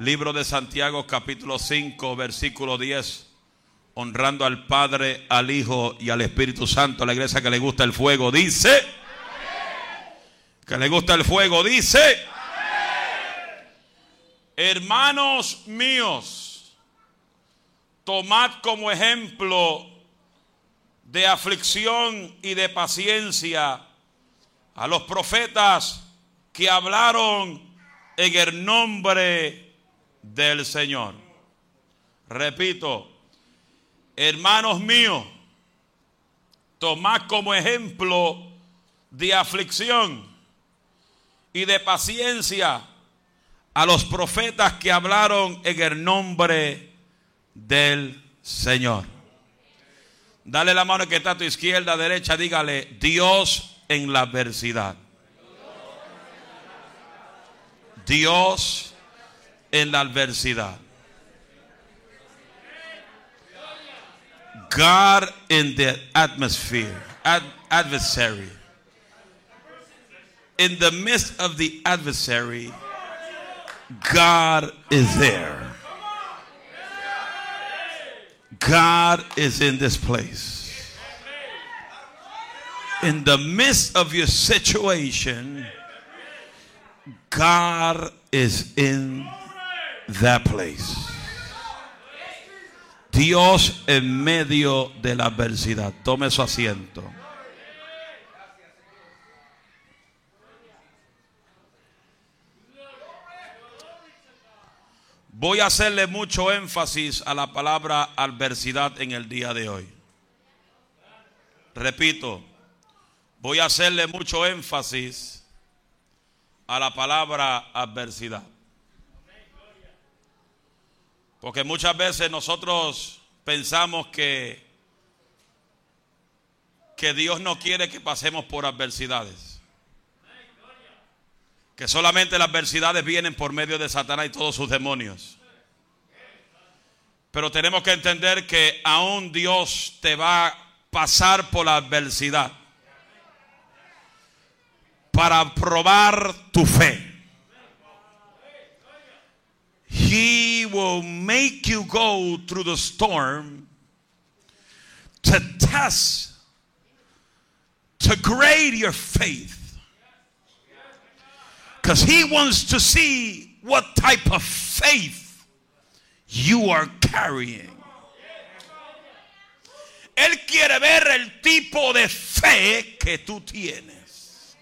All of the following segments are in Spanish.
Libro de Santiago capítulo 5 versículo 10. Honrando al Padre, al Hijo y al Espíritu Santo. La iglesia que le gusta el fuego dice. Que le gusta el fuego dice. Hermanos míos, tomad como ejemplo de aflicción y de paciencia a los profetas que hablaron en el nombre del Señor. Repito, hermanos míos, tomad como ejemplo de aflicción y de paciencia a los profetas que hablaron en el nombre del Señor. Dale la mano que está a tu izquierda, derecha, dígale, Dios en la adversidad. Dios en la adversidad. God in the atmosphere, ad adversary. In the midst of the adversary, God is there. God is in this place. In the midst of your situation, God is in that place. Dios en medio de la adversidad. Tome su asiento. Voy a hacerle mucho énfasis a la palabra adversidad en el día de hoy. Repito, voy a hacerle mucho énfasis a la palabra adversidad. Porque muchas veces nosotros pensamos que, que Dios no quiere que pasemos por adversidades. Que solamente las adversidades vienen por medio de Satanás y todos sus demonios. Pero tenemos que entender que aún Dios te va a pasar por la adversidad para probar tu fe. He will make you go through the storm to test, to grade your faith. Because he wants to see what type of faith you are carrying. Él quiere ver el tipo de fe que tú tienes.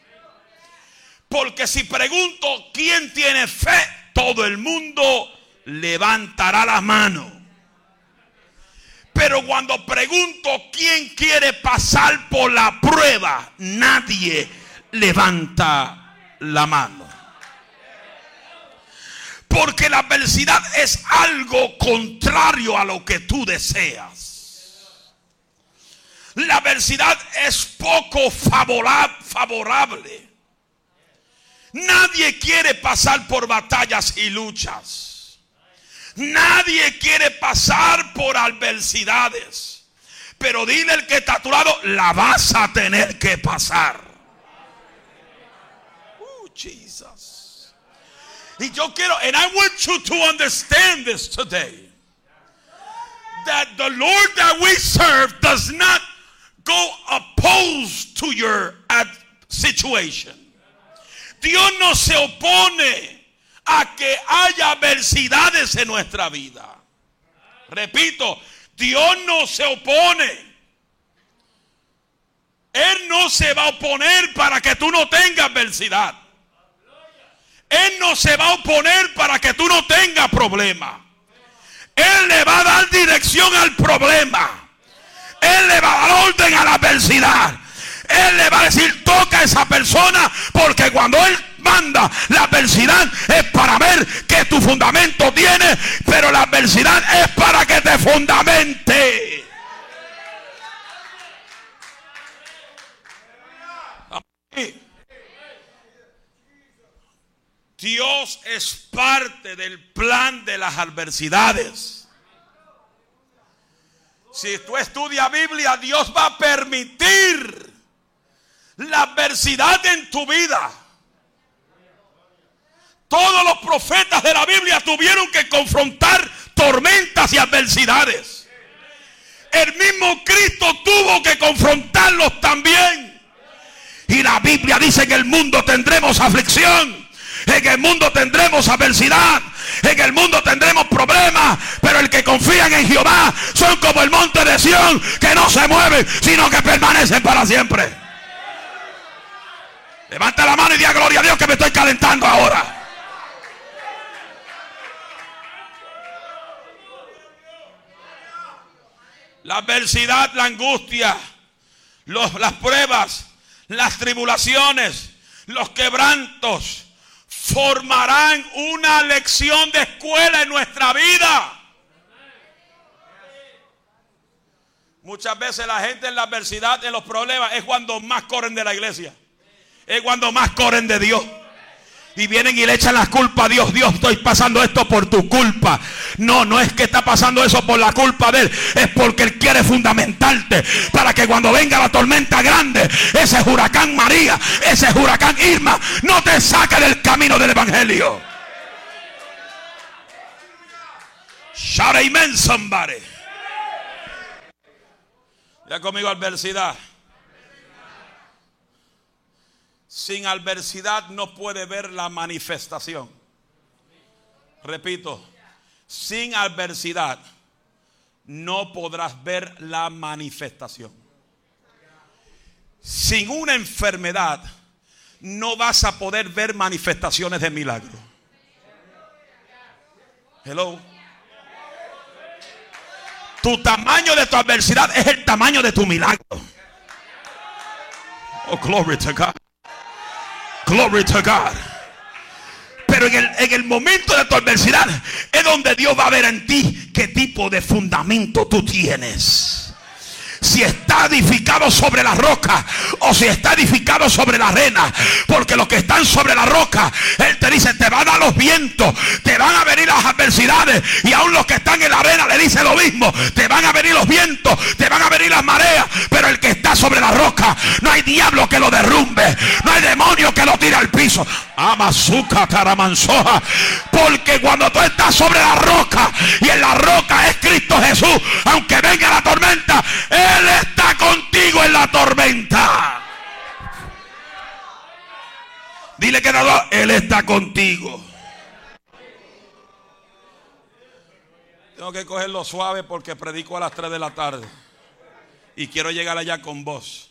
Porque si pregunto quién tiene fe, todo el mundo levantará la mano. Pero cuando pregunto quién quiere pasar por la prueba, nadie levanta la mano. Porque la adversidad es algo contrario a lo que tú deseas. La adversidad es poco favorable. Nadie quiere pasar por batallas y luchas. Nadie quiere pasar por adversidades. Pero dile el que está a tu lado, la vas a tener que pasar. Oh, Jesus. Y yo quiero, and I want you to understand this today. That the Lord that we serve does not go opposed to your situation. Dios no se opone a que haya adversidades en nuestra vida. Repito, Dios no se opone. Él no se va a oponer para que tú no tengas adversidad. Él no se va a oponer para que tú no tengas problema. Él le va a dar dirección al problema. Él le va a dar orden a la adversidad. Él le va a decir, toca a esa persona, porque cuando Él manda la adversidad es para ver que tu fundamento tiene, pero la adversidad es para que te fundamente. Dios es parte del plan de las adversidades. Si tú estudias Biblia, Dios va a permitir la adversidad en tu vida. Todos los profetas de la Biblia tuvieron que confrontar tormentas y adversidades. El mismo Cristo tuvo que confrontarlos también. Y la Biblia dice que en el mundo tendremos aflicción. En el mundo tendremos adversidad. En el mundo tendremos problemas. Pero el que confían en Jehová son como el monte de Sión que no se mueven, sino que permanecen para siempre. Levanta la mano y diga gloria a Dios que me estoy calentando ahora. La adversidad, la angustia, las pruebas, las tribulaciones, los quebrantos formarán una lección de escuela en nuestra vida. Muchas veces la gente en la adversidad, en los problemas, es cuando más corren de la iglesia. Es cuando más corren de Dios y vienen y le echan la culpa a Dios. Dios, estoy pasando esto por tu culpa. No, no es que está pasando eso por la culpa de Él. Es porque Él quiere fundamentarte para que cuando venga la tormenta grande, ese huracán María, ese huracán Irma, no te saque del camino del Evangelio. Shout amen somebody. Ya conmigo adversidad. Sin adversidad no puede ver la manifestación. Repito, sin adversidad no podrás ver la manifestación. Sin una enfermedad no vas a poder ver manifestaciones de milagro. Hello. Tu tamaño de tu adversidad es el tamaño de tu milagro. Oh, glory to God. Glory to God. Pero en el, en el momento de tu adversidad es donde Dios va a ver en ti qué tipo de fundamento tú tienes si está edificado sobre la roca o si está edificado sobre la arena. Porque los que están sobre la roca, Él te dice, te van a los vientos, te van a venir las adversidades. Y aún los que están en la arena le dice lo mismo, te van a venir los vientos, te van a venir las mareas. Pero el que está sobre la roca, no hay diablo que lo derrumbe, no hay demonio que lo tire al piso. Amazuca, taramansoja. Porque cuando tú estás sobre la roca y en la roca es Cristo Jesús, aunque venga la tormenta, Él está contigo en la tormenta. Dile que nada, Él está contigo. Tengo que cogerlo suave porque predico a las 3 de la tarde. Y quiero llegar allá con vos.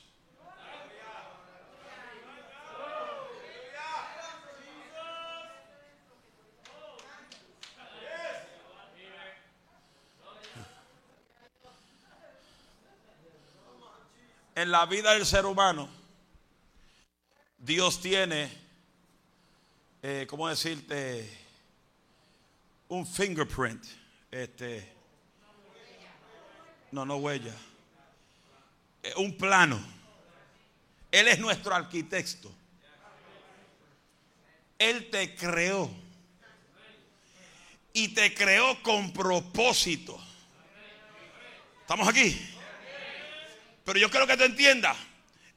En la vida del ser humano, Dios tiene, eh, ¿cómo decirte? Un fingerprint. Este, no, no huella. Eh, un plano. Él es nuestro arquitecto. Él te creó. Y te creó con propósito. ¿Estamos aquí? Pero yo quiero que te entiendas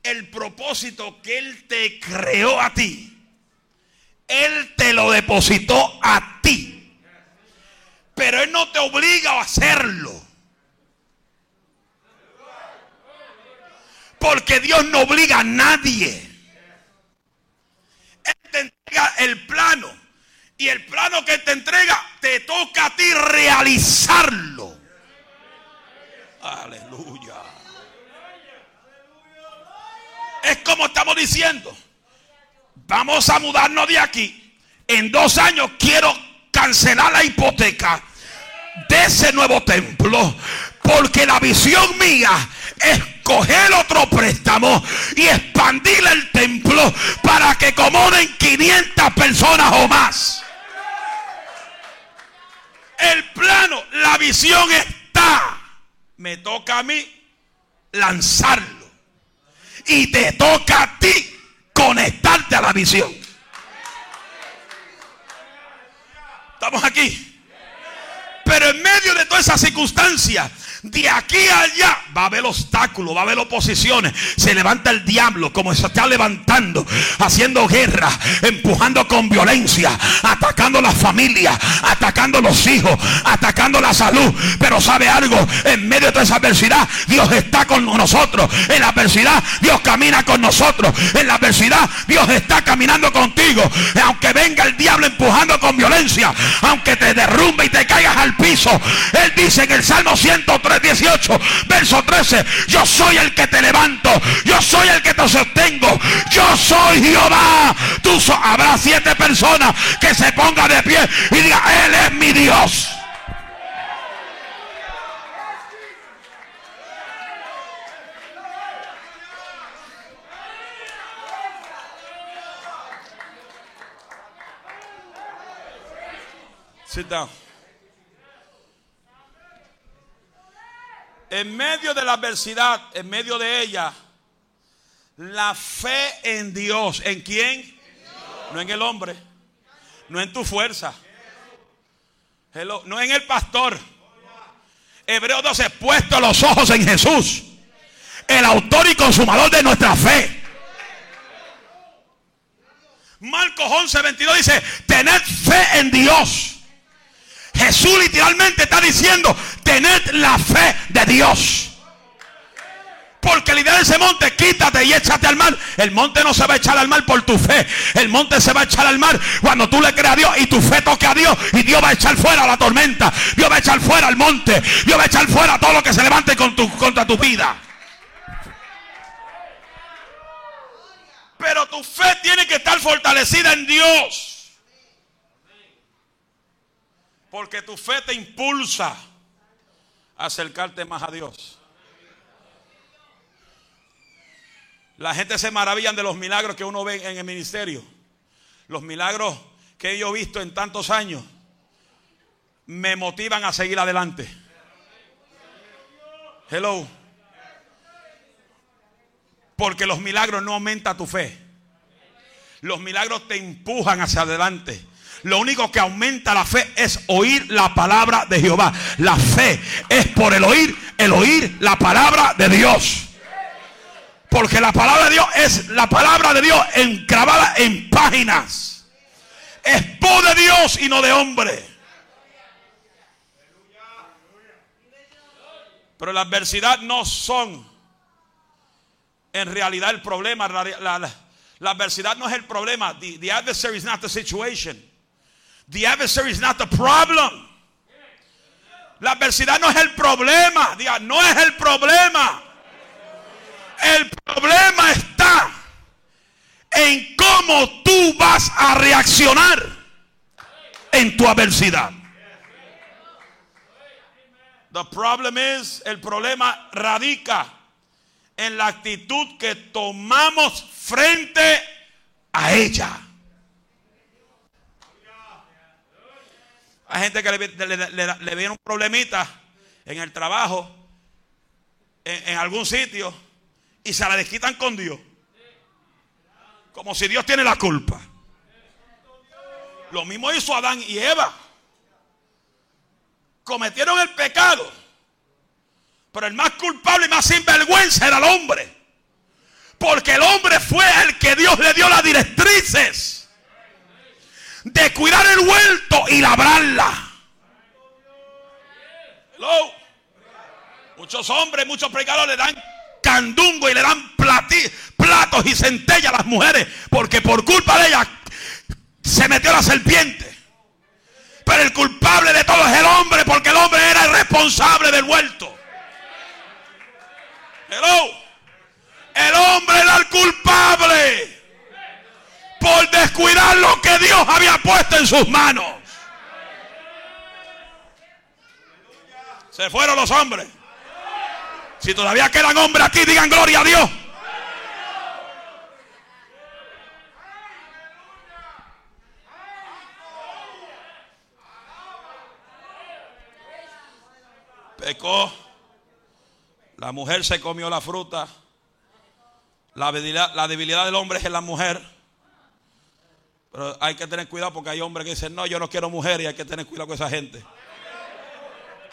el propósito que Él te creó a ti. Él te lo depositó a ti. Pero Él no te obliga a hacerlo. Porque Dios no obliga a nadie. Él te entrega el plano. Y el plano que te entrega, te toca a ti realizarlo. Aleluya. Es como estamos diciendo. Vamos a mudarnos de aquí. En dos años quiero cancelar la hipoteca de ese nuevo templo. Porque la visión mía es coger otro préstamo y expandir el templo para que acomoden 500 personas o más. El plano, la visión está. Me toca a mí lanzarlo y te toca a ti conectarte a la visión. Estamos aquí. Pero en medio de todas esas circunstancias, de aquí a allá va a haber obstáculos, va a haber oposiciones. Se levanta el diablo como se está levantando, haciendo guerra, empujando con violencia, atacando la familia, atacando los hijos, atacando la salud. Pero sabe algo, en medio de toda esa adversidad, Dios está con nosotros. En la adversidad, Dios camina con nosotros. En la adversidad, Dios está caminando contigo. Aunque venga el diablo empujando con violencia, aunque te derrumbe y te Él dice en el Salmo 103, 18, verso 13, yo soy el que te levanto, yo soy el que te sostengo, yo soy Jehová. Tú habrá siete personas que se pongan de pie y diga, Él es mi Dios. Sit down. En medio de la adversidad, en medio de ella, la fe en Dios. ¿En quién? No en el hombre. No en tu fuerza. No en el pastor. Hebreo 12, puesto los ojos en Jesús. El autor y consumador de nuestra fe. Marcos 11, 22 dice, tened fe en Dios. Jesús literalmente está diciendo, tened la fe de Dios. Porque la idea de ese monte, quítate y échate al mar. El monte no se va a echar al mar por tu fe. El monte se va a echar al mar cuando tú le creas a Dios y tu fe toque a Dios. Y Dios va a echar fuera la tormenta. Dios va a echar fuera el monte. Dios va a echar fuera todo lo que se levante contra tu vida. Pero tu fe tiene que estar fortalecida en Dios. Porque tu fe te impulsa a acercarte más a Dios. La gente se maravillan de los milagros que uno ve en el ministerio. Los milagros que yo he visto en tantos años me motivan a seguir adelante. Hello. Porque los milagros no aumentan tu fe. Los milagros te empujan hacia adelante. Lo único que aumenta la fe es oír la palabra de Jehová. La fe es por el oír, el oír la palabra de Dios. Porque la palabra de Dios es la palabra de Dios encravada en páginas. Es voz de Dios y no de hombre. Pero la adversidad no son en realidad el problema. La, adversidad no es el problema. The adversary is not the situation. The adversary is not the problem. La adversidad no es el problema. No es el problema. El problema está en cómo tú vas a reaccionar en tu adversidad. The problem is, el problema radica en la actitud que tomamos frente a ella. Hay gente que le, viene un problemita en el trabajo, en, algún sitio, y se la desquitan con Dios. Como si Dios tiene la culpa. Lo mismo hizo Adán y Eva. Cometieron el pecado. Pero el más culpable y más sinvergüenza era el hombre. Porque el hombre fue el que Dios le dio las directrices de cuidar el huerto y labrarla. Muchos hombres, muchos predicadores le dan candungo y le dan platos y centella a las mujeres porque por culpa de ellas se metió la serpiente. Pero el culpable de todo es el hombre porque el hombre era el responsable del huerto. El hombre era el culpable por descuidar lo que Dios había puesto en sus manos. Se fueron los hombres. Si todavía quedan hombres aquí, digan gloria a Dios. Pecó. La mujer se comió la fruta. La debilidad, del hombre es en la mujer. Pero hay que tener cuidado porque hay hombres que dicen, no, yo no quiero mujer y hay que tener cuidado con esa gente.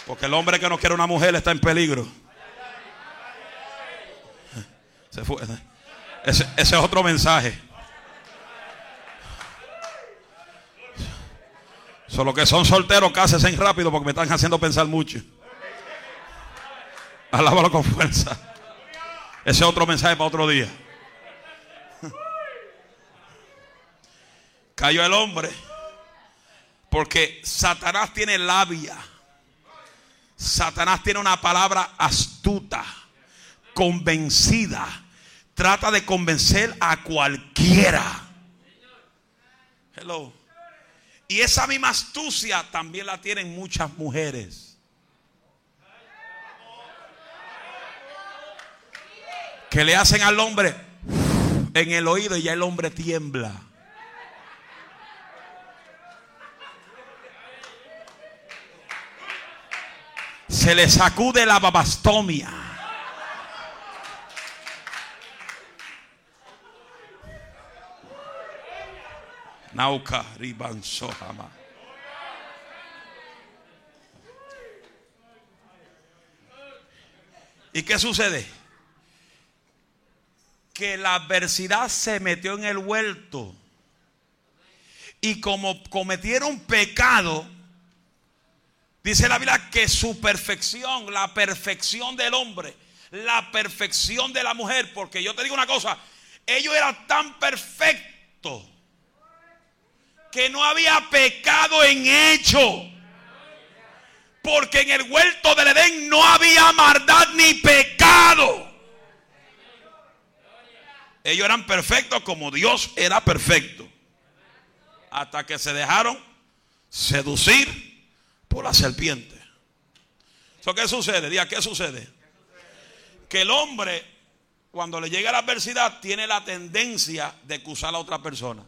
Porque el hombre que no quiere una mujer está en peligro. Ese es otro mensaje. Solo que son solteros, cásense rápido porque me están haciendo pensar mucho. Alábalo con fuerza. Ese es otro mensaje para otro día. Cayó el hombre porque Satanás tiene labia. Satanás tiene una palabra astuta, convencida. Trata de convencer a cualquiera. Hello. Y esa misma astucia también la tienen muchas mujeres. Que le hacen al hombre en el oído y ya el hombre tiembla. Se le sacude la babastomia. Nauka Riban. ¿Y qué sucede? Que la adversidad se metió en el huerto. Y como cometieron pecado, dice la Biblia que su perfección, la perfección del hombre, la perfección de la mujer, porque yo te digo una cosa, ellos eran tan perfectos que no había pecado en hecho. Porque en el huerto del Edén no había maldad ni pecado. Ellos eran perfectos como Dios era perfecto. Hasta que se dejaron seducir por la serpiente. ¿Eso qué sucede? Diga, ¿qué sucede? Que el hombre, cuando le llega la adversidad, tiene la tendencia de acusar a otra persona.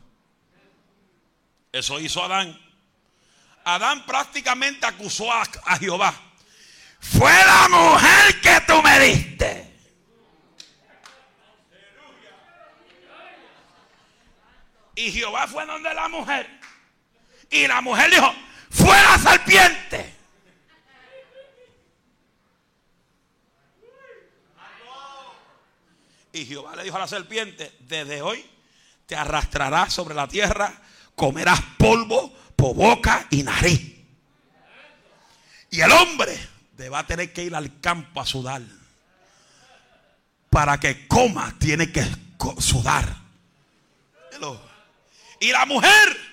Eso hizo Adán. Adán prácticamente acusó a, Jehová. Fue la mujer que tú me diste. Y Jehová fue donde la mujer. Y la mujer dijo, fue la serpiente. Y Jehová le dijo a la serpiente, desde hoy te arrastrarás sobre la tierra comerás polvo por boca y nariz. Y el hombre va a tener que ir al campo a sudar. Para que coma tiene que sudar. Y la mujer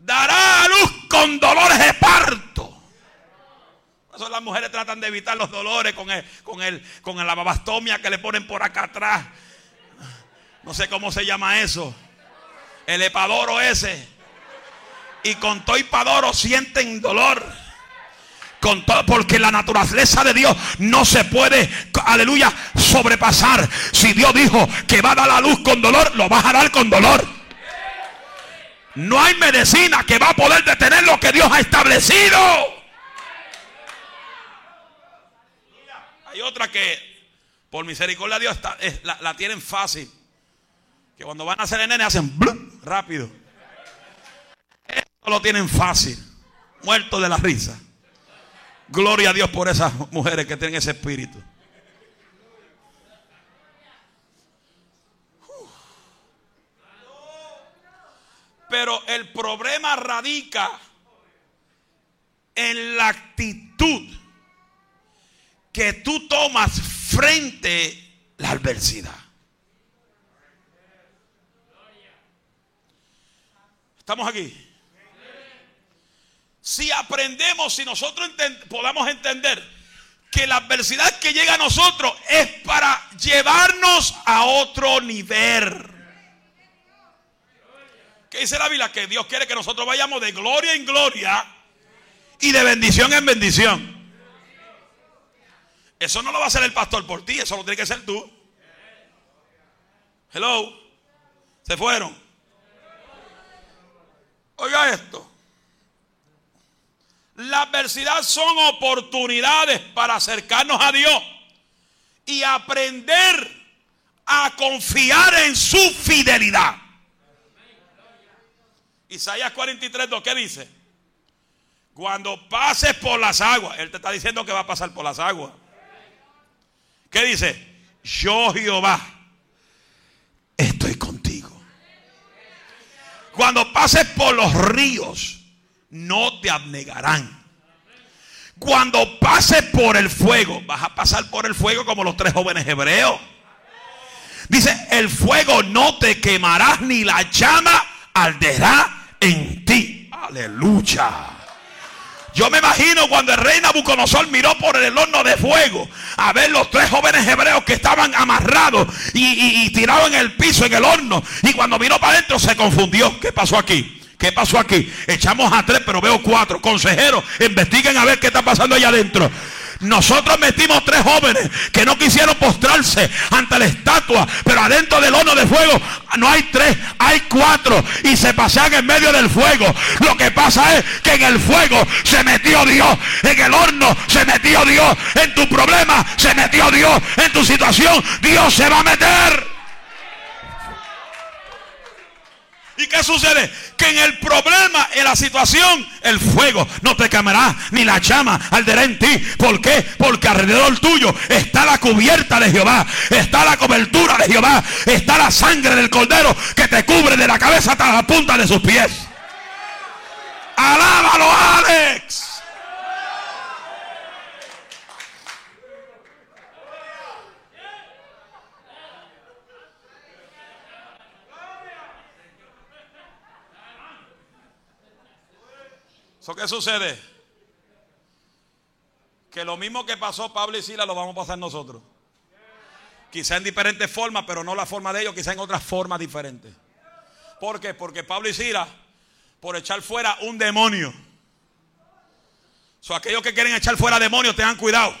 dará a luz con dolores de parto. Eso las mujeres tratan de evitar los dolores con, el, con, el, con la babastomia que le ponen por acá atrás. No sé cómo se llama eso el epadoro ese. Y con todo epadoro sienten dolor. Con todo, porque la naturaleza de Dios no se puede, aleluya, sobrepasar. Si Dios dijo que va a dar la luz con dolor, lo va a dar con dolor. No hay medicina que va a poder detener lo que Dios ha establecido. Hay otra que, por misericordia de Dios, la, tienen fácil. Que cuando van a hacer el nene hacen rápido. Esto lo tienen fácil. Muerto de la risa. Gloria a Dios por esas mujeres que tienen ese espíritu. Pero el problema radica en la actitud que tú tomas frente a la adversidad. ¿Estamos aquí? Si aprendemos, si nosotros podamos entender que la adversidad que llega a nosotros es para llevarnos a otro nivel. ¿Qué dice la Biblia? Que Dios quiere que nosotros vayamos de gloria en gloria y de bendición en bendición. Eso no lo va a hacer el pastor por ti, eso lo tiene que hacer tú. Hello. Se fueron. Oiga esto. La adversidad son oportunidades para acercarnos a Dios y aprender a confiar en su fidelidad. Isaías 43, ¿qué dice? Cuando pases por las aguas, Él te está diciendo que va a pasar por las aguas. ¿Qué dice? Yo Jehová estoy contigo. Cuando pases por los ríos, no te abnegarán. Cuando pases por el fuego, vas a pasar por el fuego como los tres jóvenes hebreos. Dice, el fuego no te quemará ni la llama arderá en ti. Aleluya. Yo me imagino cuando el rey Nabucodonosor miró por el horno de fuego a ver los tres jóvenes hebreos que estaban amarrados y, tirados en el piso, en el horno. Y cuando miró para adentro se confundió. ¿Qué pasó aquí? ¿Qué pasó aquí? Echamos a tres, pero veo cuatro. Consejeros, investiguen a ver qué está pasando allá adentro. Nosotros metimos tres jóvenes que no quisieron postrarse ante la estatua, pero adentro del horno de fuego no hay tres, hay cuatro y se pasean en medio del fuego. Lo que pasa es que en el fuego se metió Dios, en el horno se metió Dios, en tu problema se metió Dios, en tu situación Dios se va a meter. ¿Y qué sucede? Que en el problema, en la situación, el fuego no te quemará, ni la llama arderá en ti. ¿Por qué? Porque alrededor tuyo está la cubierta de Jehová, está la cobertura de Jehová, está la sangre del cordero que te cubre de la cabeza hasta la punta de sus pies. Alábalo, Alex. Qué sucede? Que lo mismo que pasó Pablo y Sila lo vamos a pasar nosotros. Quizá en diferentes formas, pero no la forma de ellos, quizá en otras formas diferentes. ¿Por qué? Porque Pablo y Sila, por echar fuera un demonio. So, aquellos que quieren echar fuera demonios, tengan cuidado.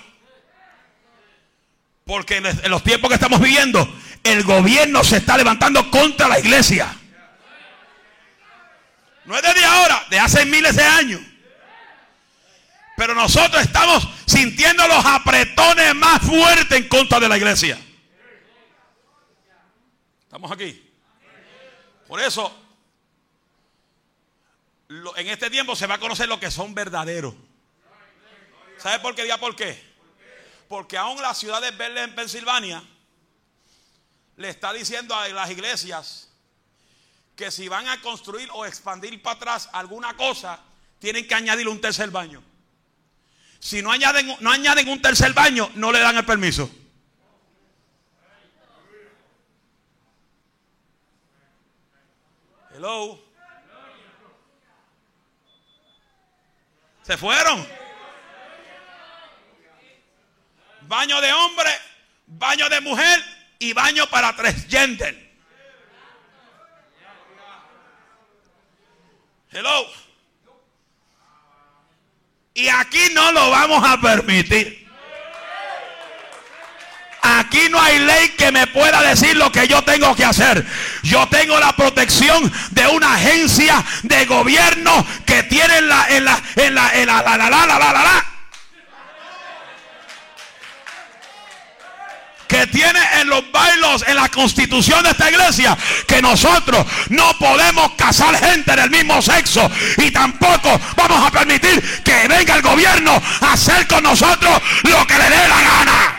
Porque en los tiempos que estamos viviendo, el gobierno se está levantando contra la iglesia. No es de ahora, de hace miles de años. Pero nosotros estamos sintiendo los apretones más fuertes en contra de la iglesia. ¿Estamos aquí? Por eso, en este tiempo se va a conocer lo que son verdaderos. ¿Sabe por qué? por qué? Porque aún la ciudad de Berlín en Pensilvania le está diciendo a las iglesias que si van a construir o expandir para atrás alguna cosa, tienen que añadir un tercer baño. Si no añaden, no añaden un tercer baño, no le dan el permiso. Hello. Se fueron. Baño de hombre, baño de mujer y baño para tres gender. Hello. Y aquí no lo vamos a permitir. Aquí no hay ley que me pueda decir lo que yo tengo que hacer. Yo tengo la protección de una agencia de gobierno que tiene la, en la, en la, en la, la, la, la, la, la, la que tiene en los bailos, en la constitución de esta iglesia, que nosotros no podemos casar gente del mismo sexo y tampoco vamos a permitir que venga el gobierno a hacer con nosotros lo que le dé la gana.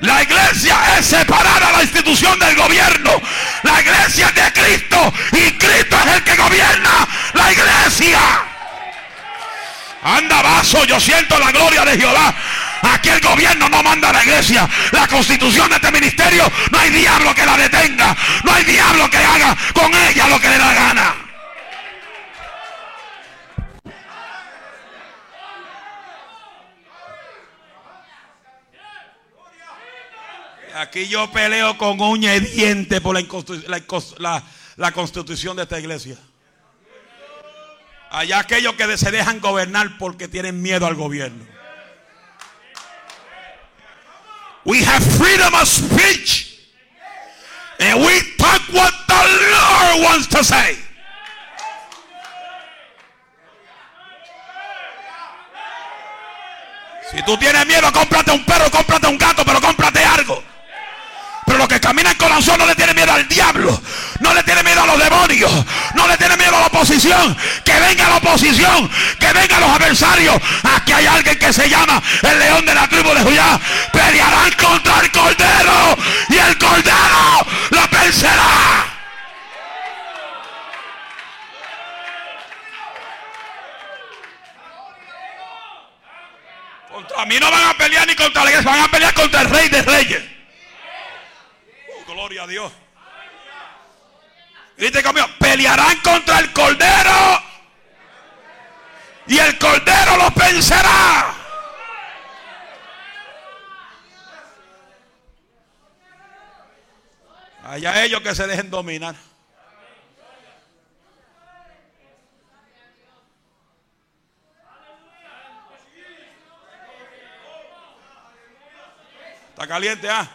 La iglesia es separada a la institución del gobierno. La iglesia es de Cristo y Cristo es el que gobierna la iglesia. Anda vaso, yo siento la gloria de Jehová. Aquí el gobierno no manda a la iglesia. La constitución de este ministerio, no hay diablo que la detenga. No hay diablo que haga con ella lo que le da gana. Aquí yo peleo con uña y diente por la, la constitución de esta iglesia. Allá aquellos que se dejan gobernar porque tienen miedo al gobierno. We have freedom of speech. And we talk what the Lord wants to say. Si tú tienes miedo, cómprate un perro, cómprate un gato, pero cómprate algo. Pero los que caminan con la no le tienen miedo al diablo. Demonios. No le tiene miedo a la oposición. Que venga la oposición. Que vengan los adversarios. Aquí hay alguien que se llama el león de la tribu de Judá. Pelearán contra el cordero. Y el cordero lo vencerá. Contra mí no van a pelear ni contra la iglesia, van a pelear contra el rey de reyes. Oh, gloria a Dios. Pelearán contra el cordero. Y el cordero los vencerá. Allá ellos que se dejen dominar. ¿Está caliente, ah?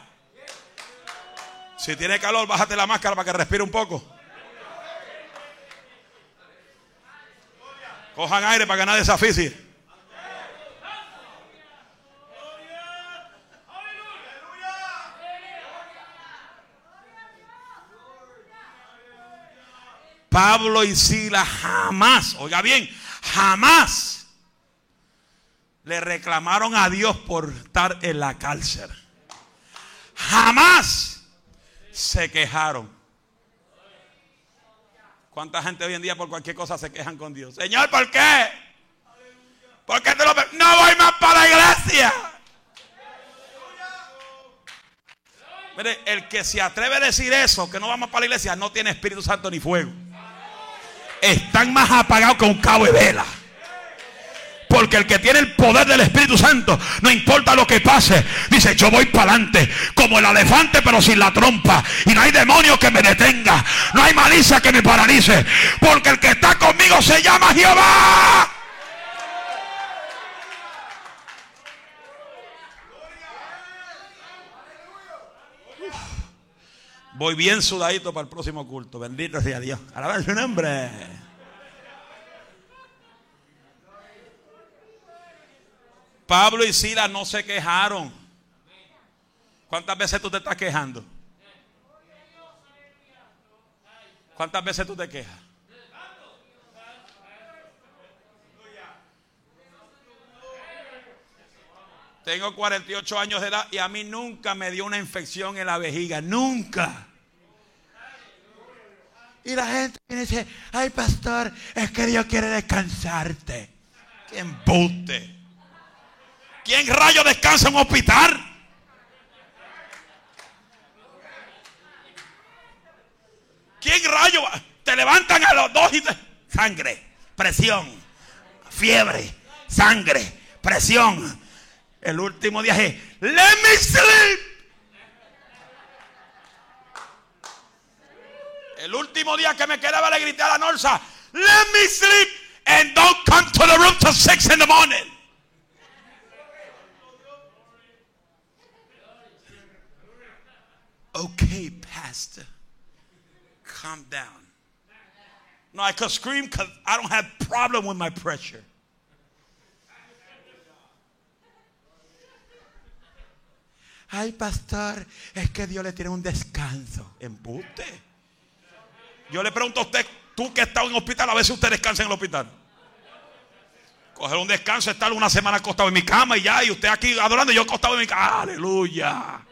Si tiene calor, bájate la máscara para que respire un poco. Cojan aire para que nadie. Pablo y Sila jamás, oiga bien, jamás le reclamaron a Dios por estar en la cárcel. Jamás se quejaron. ¿Cuánta gente hoy en día por cualquier cosa se quejan con Dios? Señor, ¿por qué? ¿Por qué te lo No voy más para la iglesia. Mire, el que se atreve a decir eso, que no vamos para la iglesia, no tiene Espíritu Santo ni fuego. Están más apagados que un cabo de vela. Porque el que tiene el poder del Espíritu Santo, no importa lo que pase, dice, yo voy para adelante, como el elefante pero sin la trompa. Y no hay demonio que me detenga, no hay malicia que me paralice. Porque el que está conmigo se llama Jehová. Voy bien sudadito para el próximo culto. Bendito sea Dios. Alaba su nombre. Pablo y Sila no se quejaron. ¿Cuántas veces tú te estás quejando? ¿Cuántas veces tú te quejas? Tengo 48 años de edad y a mí nunca me dio una infección en la vejiga. Nunca. Y la gente dice, ay pastor, es que Dios quiere descansarte. ¡Qué embuste! ¿Quién rayo descansa en un hospital? ¿Quién rayo te levantan a los dos y te... Sangre, presión, fiebre, sangre, presión. El último día es, let me sleep. El último día que me quedaba le grité a la Norsa, let me sleep and don't come to the room till six in the morning. Okay, Pastor, calm down. No, I could scream because I don't have problem with my pressure. Ay, pastor, es que Dios le tiene un descanso. Embute. Yo le pregunto a usted, tú que estás en hospital, a veces usted descansa en el hospital. Coger un descanso, estar una semana acostado en mi cama y ya, y usted aquí adorando, yo acostado en mi cama. Aleluya.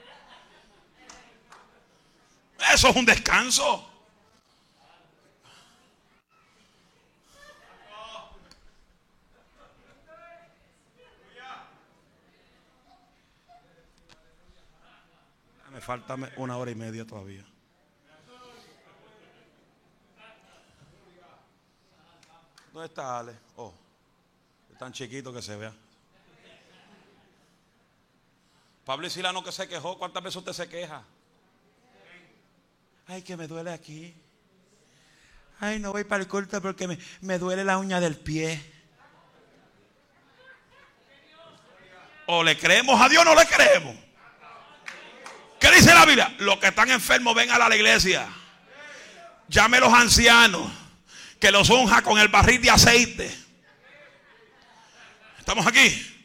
Eso es un descanso. Me falta una hora y media todavía. ¿Dónde está Ale? Oh, es tan chiquito que se vea. Pablo y Silano que se quejó, ¿cuántas veces usted se queja? Ay, que me duele aquí. Ay, no voy para el culto porque me, me duele la uña del pie. O le creemos a Dios o no le creemos. ¿Qué dice la Biblia? Los que están enfermos vengan a la iglesia. Llame a los ancianos. Que los unja con el barril de aceite. ¿Estamos aquí?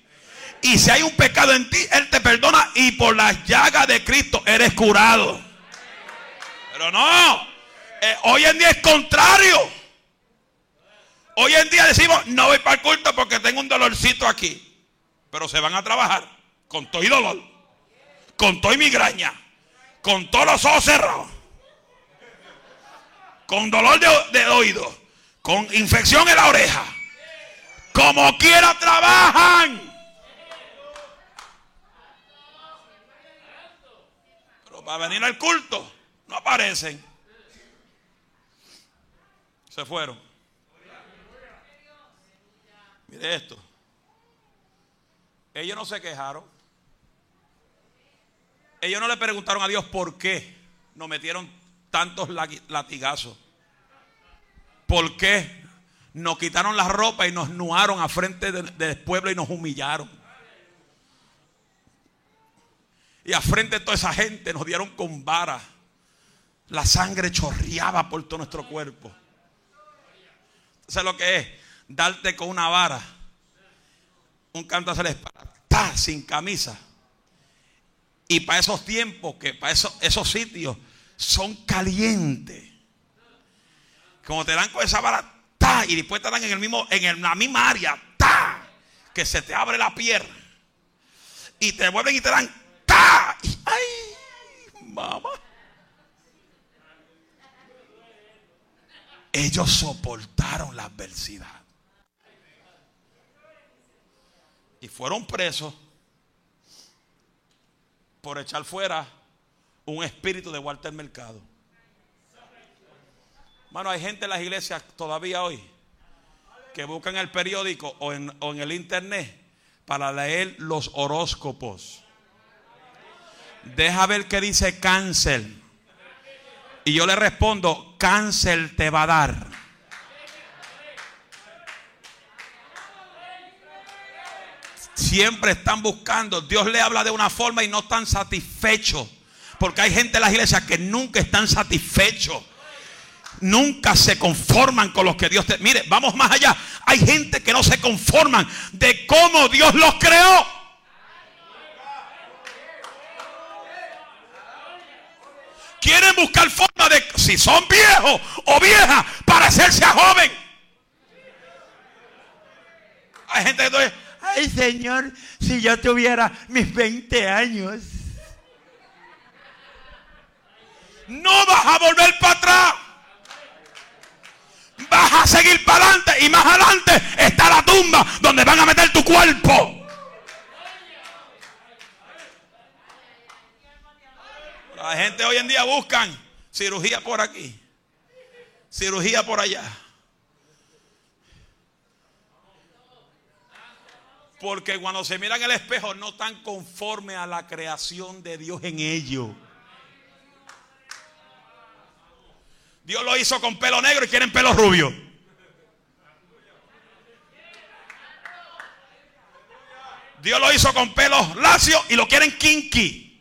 Y si hay un pecado en ti, Él te perdona. Y por las llagas de Cristo eres curado. Pero no. Eh, hoy en día es contrario. Hoy en día decimos, no voy para el culto porque tengo un dolorcito aquí. Pero se van a trabajar con todo y dolor, con todo y migraña, con todos los ojos cerrados, con dolor de, oído, con infección en la oreja. Como quiera trabajan. Pero para venir al culto no aparecen. Se fueron. Mire esto. Ellos no se quejaron. Ellos no le preguntaron a Dios por qué nos metieron tantos latigazos. ¿Por qué nos quitaron la ropa y nos nuaron a frente del pueblo y nos humillaron? Y a frente de toda esa gente nos dieron con vara. La sangre chorreaba por todo nuestro cuerpo. ¿Sabes lo que es? Darte con una vara. Un canto a la espada. Sin camisa. Y para esos tiempos, que para esos, esos sitios son calientes. Como te dan con esa vara, ta, y después te dan en el mismo, en la misma área, ta, que se te abre la pierna. Y te vuelven y te dan, ta. ay, mamá. Ellos soportaron la adversidad. Y fueron presos por echar fuera un espíritu de Walter Mercado. Mano, hay gente en las iglesias todavía hoy que buscan el periódico o en, el internet para leer los horóscopos. Deja ver qué dice cáncer. Y yo le respondo, cáncer te va a dar. Siempre están buscando. Dios le habla de una forma y no están satisfechos. Porque hay gente en las iglesias que nunca están satisfechos. Nunca se conforman con los que Dios te... Mire, vamos más allá. Hay gente que no se conforman de cómo Dios los creó. Quieren buscar forma de, si son viejos o viejas, para hacerse a joven. Hay gente que dice, ay Señor, si yo tuviera mis 20 años. No vas a volver para atrás. Vas a seguir para adelante y más adelante está la tumba donde van a meter tu cuerpo. La gente hoy en día buscan cirugía por aquí, cirugía por allá. Porque cuando se miran el espejo no están conforme a la creación de Dios en ellos. Dios lo hizo con pelo negro y quieren pelo rubio. Dios lo hizo con pelo lacio y lo quieren kinky.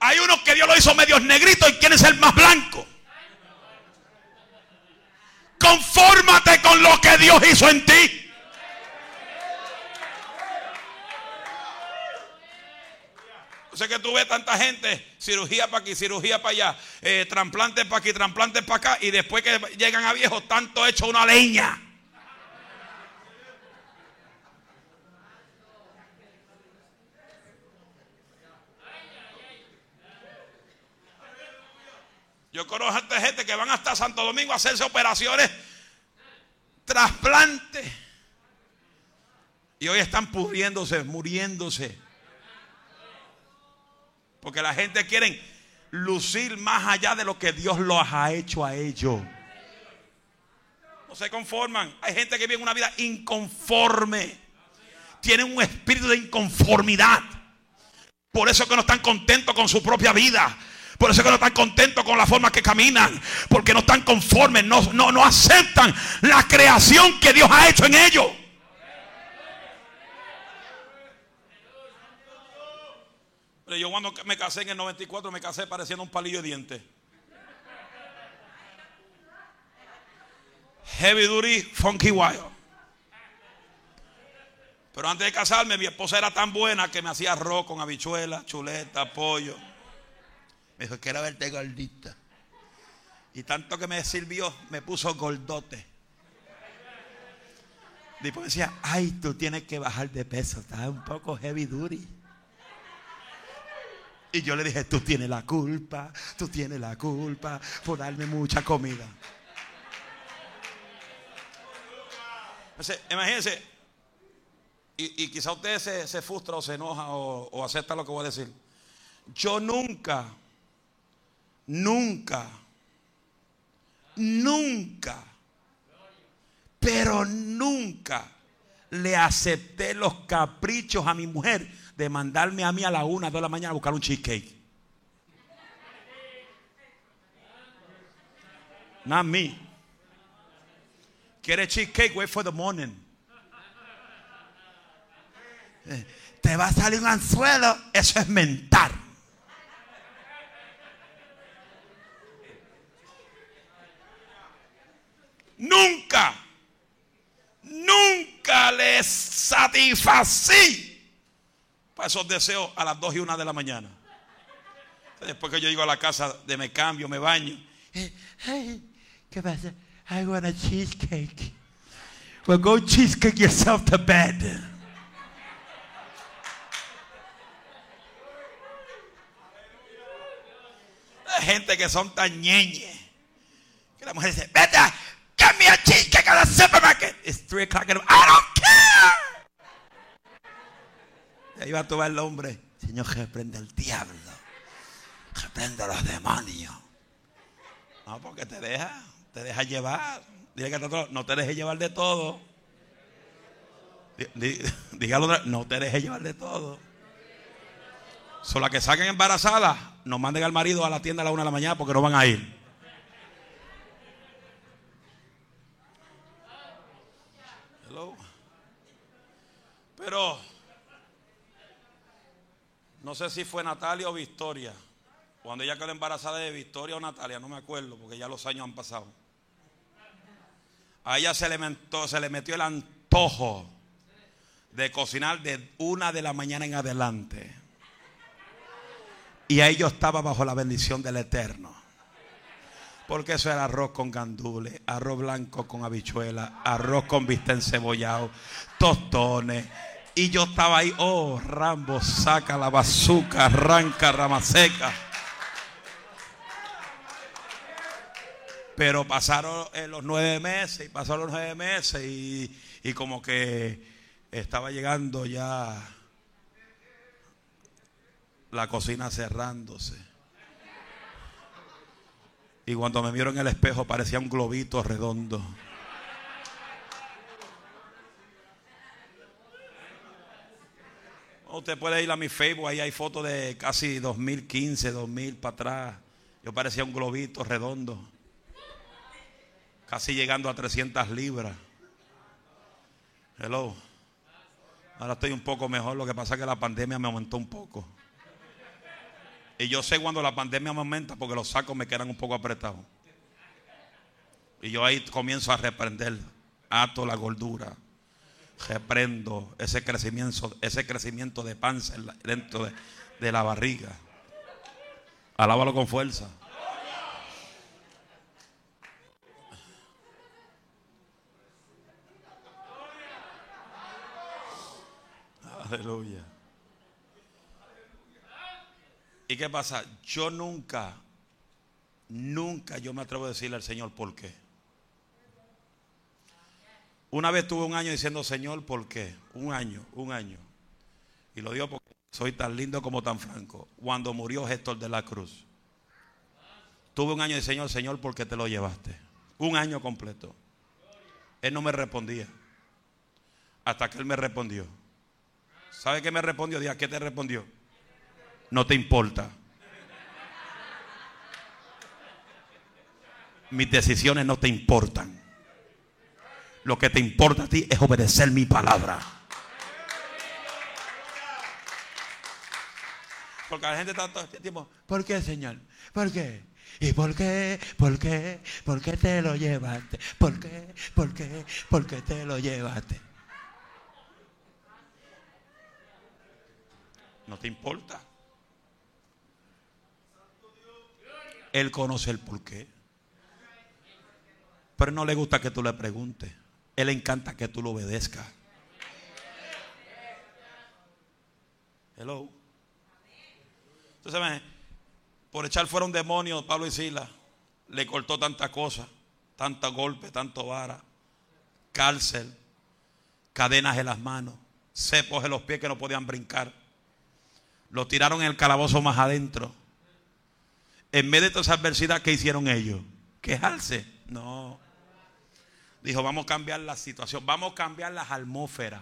Hay unos que Dios lo hizo medios negritos y quieren ser más blancos. Confórmate con lo que Dios hizo en ti. O sea que tú ves tanta gente, cirugía para aquí, cirugía para allá, eh, trasplantes para aquí, trasplantes para acá, y después que llegan a viejos, tanto hecho una leña. Yo conozco gente que van hasta Santo Domingo a hacerse operaciones, trasplantes. Y hoy están pudriéndose, muriéndose. Porque la gente quiere lucir más allá de lo que Dios los ha hecho a ellos. No se conforman. Hay gente que vive una vida inconforme. Tienen un espíritu de inconformidad. Por eso que no están contentos con su propia vida. Por eso que no están contentos con la forma que caminan. Porque no están conformes. No, no, no aceptan la creación que Dios ha hecho en ellos. Pero yo cuando me casé en el 94 me casé pareciendo un palillo de dientes. Heavy duty, funky wild. Pero antes de casarme, mi esposa era tan buena que me hacía arroz con habichuela, chuleta, pollo. Me dijo, quiero verte gordita. Y tanto que me sirvió, me puso gordote. Después decía, ay, tú tienes que bajar de peso, estás un poco heavy duty. Y yo le dije, tú tienes la culpa, tú tienes la culpa por darme mucha comida. imagínense, y, quizá usted se, frustra o se enoja o, o acepta lo que voy a decir. Yo nunca, nunca, nunca, pero nunca le acepté los caprichos a mi mujer de mandarme a mí a la una de la mañana a buscar un cheesecake. Not me. ¿Quiere cheesecake? Wait for the morning. Eh, te va a salir un anzuelo. Eso es mental. Nunca, nunca les satisfací esos deseos a las 2 y 1 de la mañana. Después que yo llego a la casa, de me cambio, me baño. Eh, ¿Qué pasa? I want a cheesecake. Well, go cheesecake yourself to bed. Hay gente que son tan ñeñe. Que la mujer dice, vete, get me a cheesecake at the supermarket. It's 3 o'clock in the I don't care. Ahí va a tomar el hombre. Señor, reprende al diablo. Reprende a los demonios. No, porque te deja, te deja llevar. Dile que no te dejes llevar de todo. Dígalo, no te dejes llevar de todo. Solo que saquen embarazadas, nos manden al marido a la tienda a la una de la mañana porque no van a ir. Hello. Pero no sé si fue Natalia o Victoria. Cuando ella quedó embarazada de Victoria o Natalia, no me acuerdo, porque ya los años han pasado. A ella se le, metió el antojo de cocinar de una de la mañana en adelante. Y ahí yo estaba bajo la bendición del Eterno. Porque eso era arroz con gandules, arroz blanco con habichuela, arroz con vista encebollado, tostones y yo estaba ahí, oh, Rambo, saca la bazuca, arranca rama seca. Pero pasaron eh, los nueve meses, y pasaron los nueve meses y, y como que estaba llegando ya la cocina cerrándose. Y cuando me vieron en el espejo parecía un globito redondo. Usted puede ir a mi Facebook, ahí hay fotos de casi 2015, 2000 para atrás. Yo parecía un globito redondo, casi llegando a 300 libras. Hello. Ahora estoy un poco mejor, lo que pasa es que la pandemia me aumentó un poco. Y yo sé cuando la pandemia me aumenta porque los sacos me quedan un poco apretados. Y yo ahí comienzo a reprender, ato la gordura reprendo ese crecimiento, ese crecimiento de panza dentro de, la barriga. Alábalo con fuerza. Aleluya. ¿Y qué pasa? Yo nunca, nunca yo me atrevo a decirle al Señor por qué. Una vez tuve un año diciendo, Señor, ¿por qué? Un año, un año. Y lo digo porque soy tan lindo como tan franco. Cuando murió Héctor de la Cruz, tuve un año de Señor, Señor, ¿por qué te lo llevaste? Un año completo. Él no me respondía. Hasta que él me respondió. ¿Sabe qué me respondió? Día, ¿qué te respondió? No te importa. Mis decisiones no te importan. Lo que te importa a ti es obedecer mi palabra. Porque la gente está todo este tiempo, ¿por qué, Señor? ¿Por qué? ¿Y por qué? ¿Por qué? ¿Por qué te lo llevaste? ¿Por qué? ¿Por qué? ¿Por qué te lo llevaste? No te importa. Él conoce el porqué. Pero no le gusta que tú le preguntes. Él encanta que tú lo obedezcas. Hello. Entonces, por echar fuera un demonio, Pablo y Sila, le cortó tantas cosas, tantos golpes, tanto vara, cárcel, cadenas en las manos, cepos en los pies que no podían brincar. Lo tiraron en el calabozo más adentro. En medio de toda esa adversidad, ¿qué hicieron ellos? ¿Quejarse? No. Dijo, vamos a cambiar la situación, vamos a cambiar las atmósferas.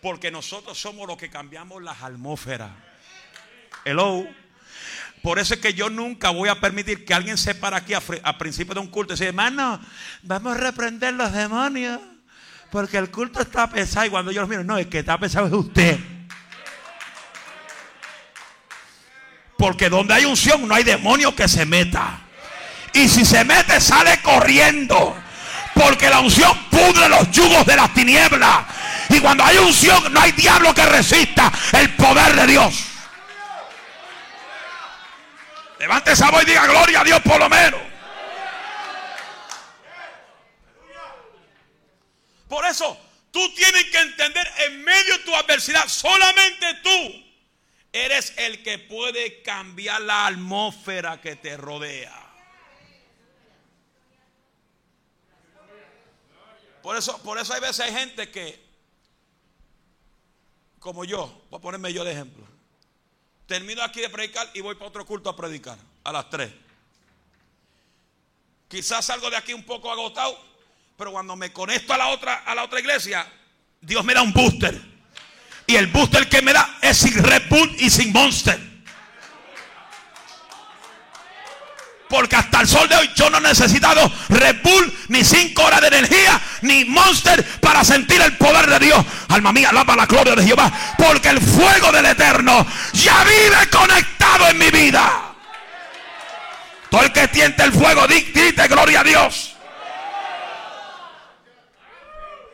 Porque nosotros somos los que cambiamos las atmósferas. Hello. Por eso es que yo nunca voy a permitir que alguien se para aquí a, principio de un culto y dice, hermano, vamos a reprender los demonios. Porque el culto está pesado. Y cuando yo los miro, no, el que está pesado es usted. Porque donde hay unción no hay demonio que se meta. Y si se mete, sale corriendo. Porque la unción pudre los yugos de las tinieblas. Y cuando hay unción, no hay diablo que resista el poder de Dios. Levante esa voz y diga gloria a Dios por lo menos. Por eso, tú tienes que entender en medio de tu adversidad, solamente tú eres el que puede cambiar la atmósfera que te rodea. Por eso, por eso hay veces hay gente que, como yo, voy a ponerme yo de ejemplo. Termino aquí de predicar y voy para otro culto a predicar a las 3. Quizás salgo de aquí un poco agotado, pero cuando me conecto a la otra, a la otra iglesia, Dios me da un booster. Y el booster que me da es sin Red Bull y sin Monster. Porque hasta el sol de hoy yo no he necesitado Red ni cinco horas de energía, ni Monster para sentir el poder de Dios. Alma mía, alaba la gloria de Jehová. Porque el fuego del Eterno ya vive conectado en mi vida. Todo el que tiente el fuego, dite gloria a Dios.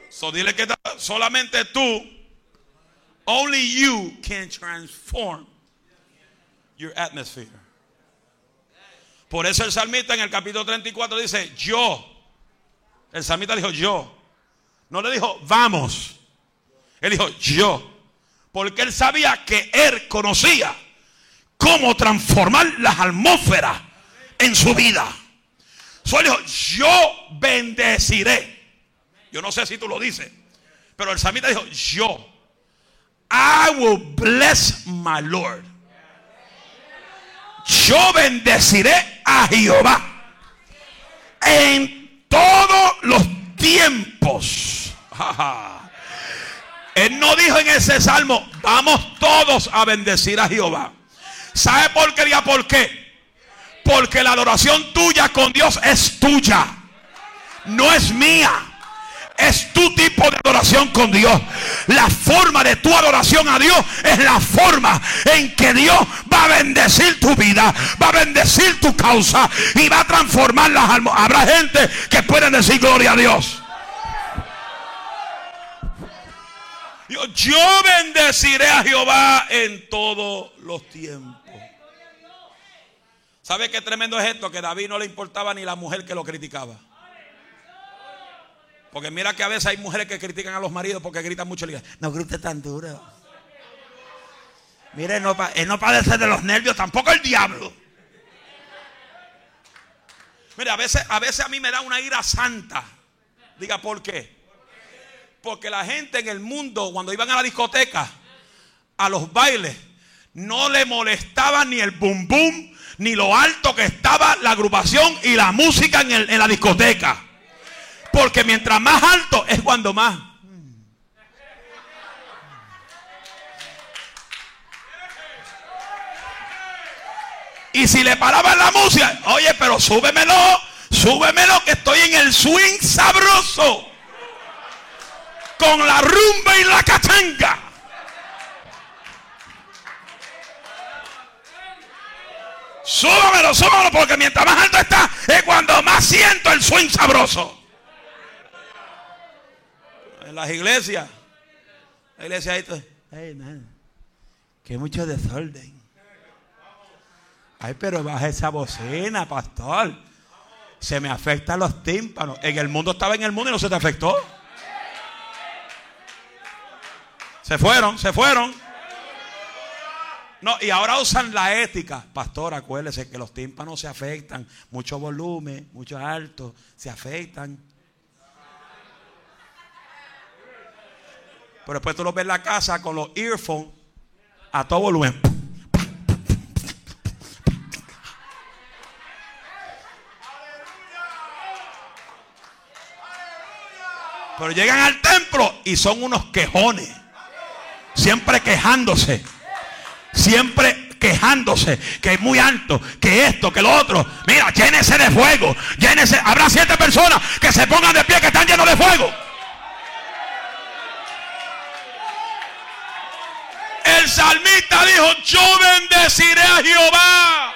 So dile que solamente tú, only you can transform your atmosphere. Por eso el salmista en el capítulo 34 dice, yo. El salmista dijo, yo. No le dijo, vamos. Él dijo, yo. Porque él sabía que él conocía cómo transformar las atmósferas en su vida. Solo dijo, yo bendeciré. Yo no sé si tú lo dices. Pero el salmista dijo, yo. I will bless my Lord yo bendeciré a Jehová en todos los tiempos. Él no dijo en ese salmo, vamos todos a bendecir a Jehová. ¿Sabe por qué? ¿Por qué? Porque la adoración tuya con Dios es tuya, no es mía es tu tipo de adoración con Dios. La forma de tu adoración a Dios es la forma en que Dios va a bendecir tu vida, va a bendecir tu causa y va a transformar las almas. Habrá gente que puede decir gloria a Dios. Yo bendeciré a Jehová en todos los tiempos. ¿Sabe qué tremendo es esto? Que David no le importaba ni la mujer que lo criticaba. Porque mira que a veces hay mujeres que critican a los maridos porque gritan mucho. No grite tan duro. Mire, no, no padece de los nervios, tampoco el diablo. Mire, a veces, a veces a mí me da una ira santa. Diga, ¿por qué? Porque la gente en el mundo, cuando iban a la discoteca, a los bailes, no le molestaba ni el bum bum, ni lo alto que estaba la agrupación y la música en la discoteca. Porque mientras más alto es cuando más. Y si le paraban la música, oye, pero súbemelo, súbemelo que estoy en el swing sabroso. Con la rumba y la cachanga. Súbamelo, súbamelo, porque mientras más alto está, es cuando más siento el swing sabroso en las iglesias. La iglesia ahí, hey, man, que mucho desorden. Ay, pero baja esa bocina, pastor. Se me afectan los tímpanos. En el mundo estaba en el mundo y no se te afectó. Se fueron, se fueron. No, y ahora usan la ética. Pastor, acuérdese que los tímpanos se afectan. Mucho volumen, mucho alto, se afectan. Pero después tú lo ves en la casa con los earphones a todo volumen. Pero llegan al templo y son unos quejones. Siempre quejándose. Siempre quejándose que es muy alto, que esto, que lo otro. Mira, llénese de fuego. Llénese. Habrá siete personas que se pongan de pie que están llenos de fuego. Salmista dijo, yo bendeciré a Jehová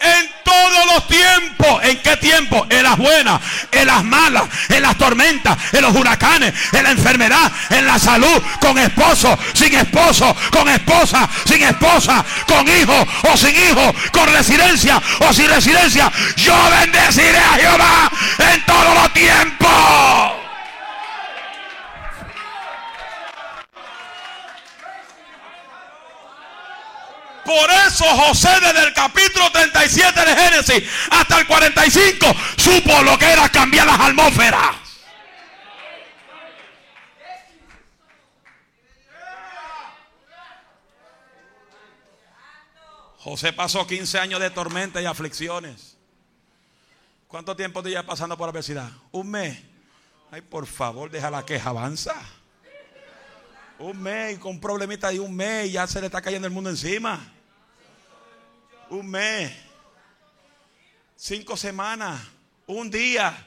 en todos los tiempos. ¿En qué tiempo? En las buenas, en las malas, en las tormentas, en los huracanes, en la enfermedad, en la salud, con esposo, sin esposo, con esposa, sin esposa, con hijo o sin hijo, con residencia o sin residencia. Yo bendeciré a Jehová en todos los tiempos. Por eso José desde el capítulo 37 de Génesis hasta el 45 supo lo que era cambiar las atmósferas. José pasó 15 años de tormenta y aflicciones. ¿Cuánto tiempo te lleva pasando por adversidad? Un mes. Ay, por favor, deja la queja, avanza. Un mes, con problemita de un mes, ya se le está cayendo el mundo encima un mes, cinco semanas, un día.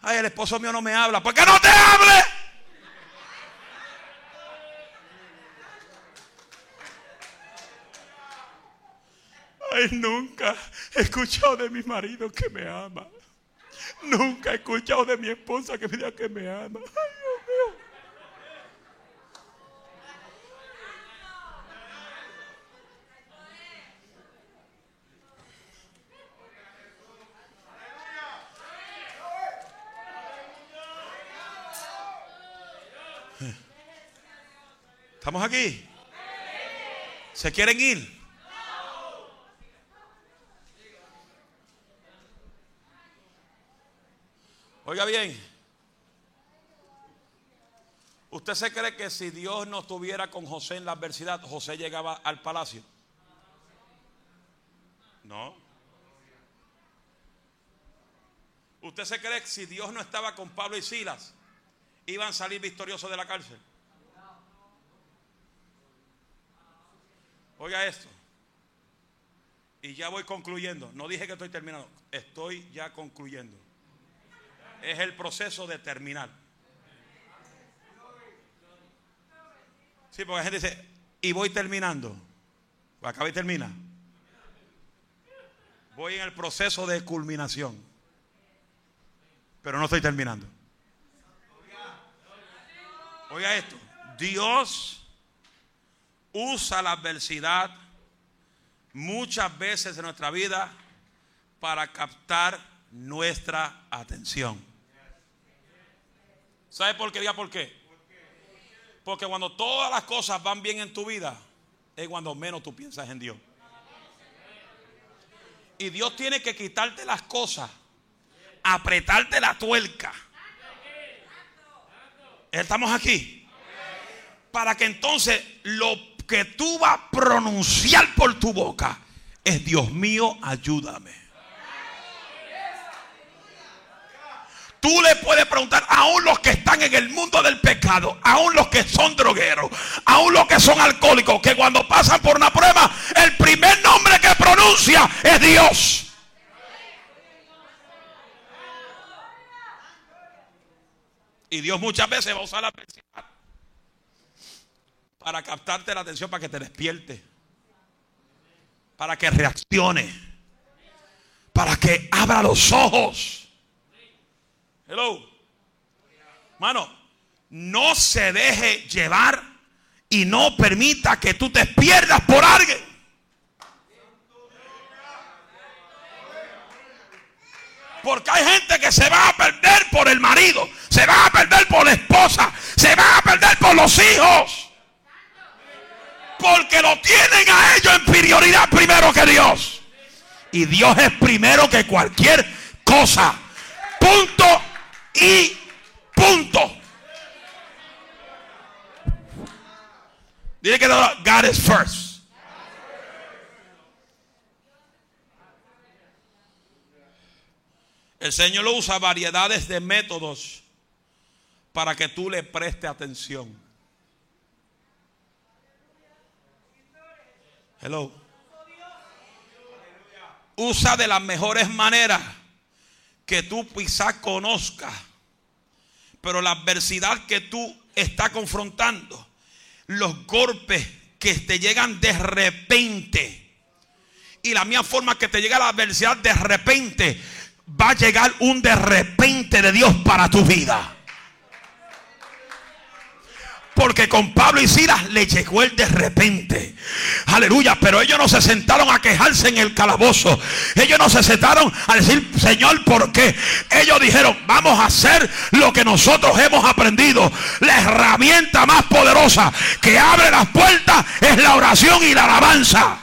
Ay, el esposo mío no me habla. ¿Por qué no te hable? Ay, nunca he escuchado de mi marido que me ama. Nunca he escuchado de mi esposa que me diga que me ama. Ay, ¿Estamos aquí? ¿Se quieren ir? Oiga bien, ¿usted se cree que si Dios no estuviera con José en la adversidad, José llegaba al palacio? No. ¿Usted se cree que si Dios no estaba con Pablo y Silas, iban a salir victoriosos de la cárcel? Oiga esto. Y ya voy concluyendo. No dije que estoy terminando. Estoy ya concluyendo. Es el proceso de terminar. Sí, porque la gente dice, y voy terminando. Pues acaba y termina. Voy en el proceso de culminación. Pero no estoy terminando. Oiga esto. Dios usa la adversidad muchas veces en nuestra vida para captar nuestra atención. ¿Sabe por qué? Diga por qué. Porque cuando todas las cosas van bien en tu vida, es cuando menos tú piensas en Dios. Y Dios tiene que quitarte las cosas, apretarte la tuerca. Estamos aquí. Para que entonces lo que tú vas a pronunciar por tu boca es Dios mío, ayúdame. Tú le puedes preguntar aún los que están en el mundo del pecado, aún los que son drogueros, aún los que son alcohólicos, que cuando pasan por una prueba, el primer nombre que pronuncia es Dios. Y Dios muchas veces va a usar la adversidad para captarte la atención, para que te despierte, para que reaccione, para que abra los ojos. Hello, mano, no se deje llevar y no permita que tú te pierdas por alguien. Porque hay gente que se va a perder por el marido, se va a perder por la esposa, se va a perder por los hijos. Porque lo tienen a ellos en prioridad primero que Dios. Y Dios es primero que cualquier cosa. Punto y punto. Dile que God is first. El Señor lo usa variedades de métodos para que tú le prestes atención. Hello. Usa de las mejores maneras que tú quizás conozcas. Pero la adversidad que tú estás confrontando, los golpes que te llegan de repente. Y la misma forma que te llega la adversidad de repente, va a llegar un de repente de Dios para tu vida. Porque con Pablo y Silas le llegó el de repente. Aleluya. Pero ellos no se sentaron a quejarse en el calabozo. Ellos no se sentaron a decir, Señor, ¿por qué? Ellos dijeron, vamos a hacer lo que nosotros hemos aprendido. La herramienta más poderosa que abre las puertas es la oración y la alabanza.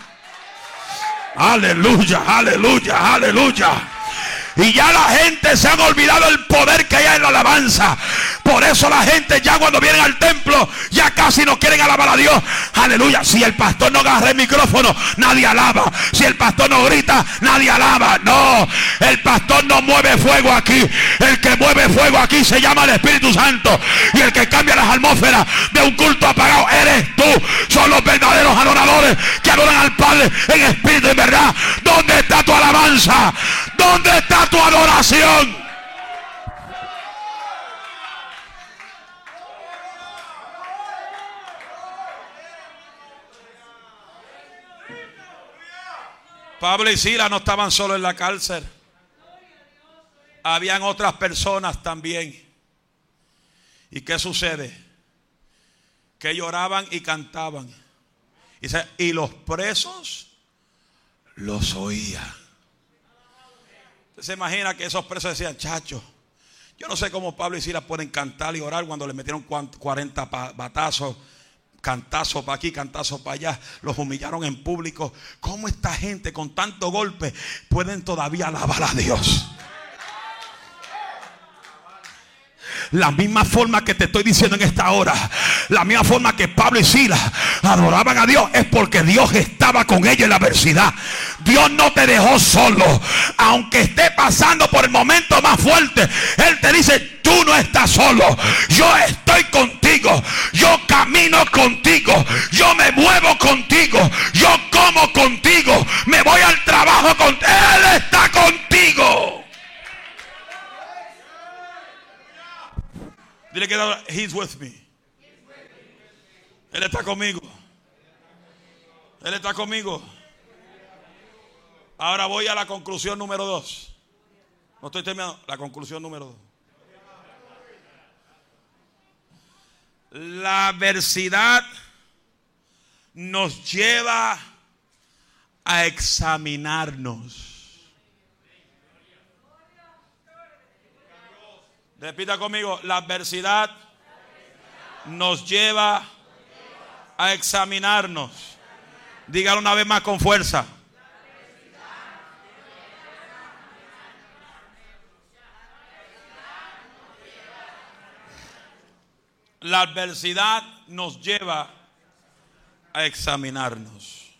Aleluya, aleluya, aleluya. Y ya la gente se ha olvidado el poder que hay en la alabanza. Por eso la gente ya cuando vienen al templo ya casi no quieren alabar a Dios. Aleluya. Si el pastor no agarra el micrófono, nadie alaba. Si el pastor no grita, nadie alaba. No, el pastor no mueve fuego aquí. El que mueve fuego aquí se llama el Espíritu Santo. Y el que cambia las atmósferas de un culto apagado eres tú. Son los verdaderos adoradores que adoran al Padre en espíritu y verdad. ¿Dónde está tu alabanza? ¿Dónde está tu adoración. Pablo y Sila no estaban solo en la cárcel. Habían otras personas también. ¿Y qué sucede? Que lloraban y cantaban. Y, los presos los oían se imagina que esos presos decían, chacho, yo no sé cómo Pablo y Silas pueden cantar y orar cuando le metieron 40 batazos, cantazos para aquí, cantazos para allá, los humillaron en público. ¿Cómo esta gente con tanto golpe pueden todavía alabar a Dios? La misma forma que te estoy diciendo en esta hora. La misma forma que Pablo y Silas adoraban a Dios. Es porque Dios estaba con ellos en la adversidad. Dios no te dejó solo. Aunque esté pasando por el momento más fuerte. Él te dice, tú no estás solo. Yo estoy contigo. Yo camino contigo. Yo me muevo contigo. Yo como contigo. Me voy al trabajo con Él está contigo. Dile que he's with me. Él está conmigo. Él está conmigo. Ahora voy a la conclusión número dos. No estoy terminando. La conclusión número dos. La adversidad nos lleva a examinarnos. Repita conmigo, la adversidad nos lleva a examinarnos. Dígalo una vez más con fuerza. La adversidad nos lleva a examinarnos.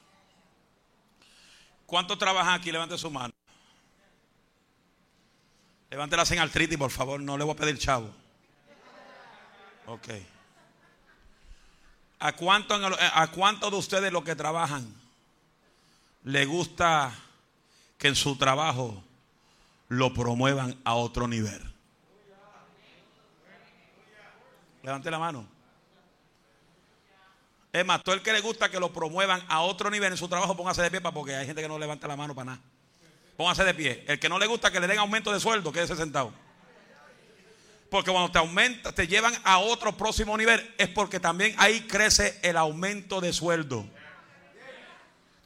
¿Cuántos trabajan aquí? Levante su mano. Levante la señal triti, por favor. No le voy a pedir chavo. Ok. ¿A cuánto, ¿A de ustedes los que trabajan le gusta que en su trabajo lo promuevan a otro nivel? Levante la mano. Es más, todo el que le gusta que lo promuevan a otro nivel en su trabajo, póngase de pie porque hay gente que no levanta la mano para nada. Póngase de pie. El que no le gusta que le den aumento de sueldo, quédese sentado. Porque cuando te aumenta, te llevan a otro próximo nivel, es porque también ahí crece el aumento de sueldo.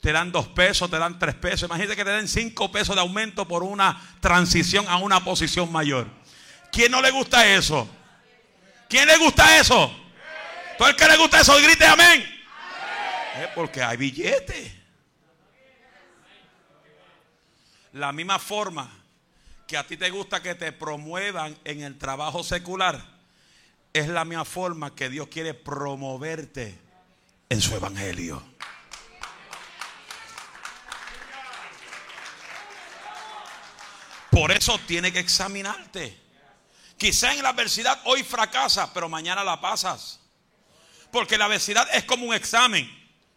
te dan dos pesos, te dan tres pesos. Imagínate que te den cinco pesos de aumento por una transición a una posición mayor. ¿Quién no le gusta eso? ¿Quién le gusta eso? Todo el que le gusta eso, grite amén. Es porque hay billetes. La misma forma que a ti te gusta que te promuevan en el trabajo secular, es la misma forma que Dios quiere promoverte en su evangelio. Por eso tiene que examinarte. Quizá en la adversidad hoy fracasas, pero mañana la pasas. Porque la adversidad es como un examen.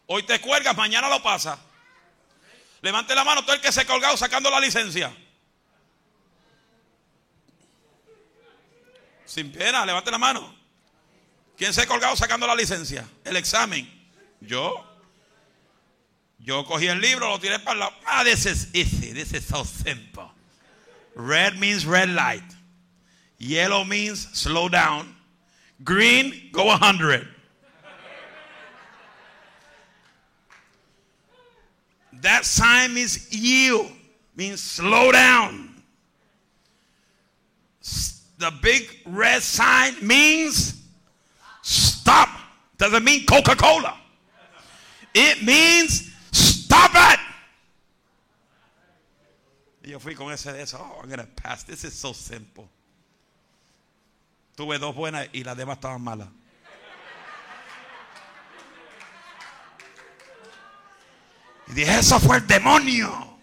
Hoy te cuelgas, mañana lo pasas. Levante la mano todo el que se ha colgado sacando la licencia. Sin pena, levante la mano. ¿Quién se ha colgado sacando la licencia? El examen. Yo. Yo cogí el libro, lo tiré para el lado. Ah, this is easy. This is so simple. Red means red light. Yellow means slow down. Green, go 100. That sign means yield, means slow down. The big red sign means stop. Doesn't mean Coca Cola. It means stop it. yo fui con ese de eso. Oh, I'm going to pass. This is so simple. Tuve dos buenas y las demás estaban malas. Y dije, eso fue el demonio.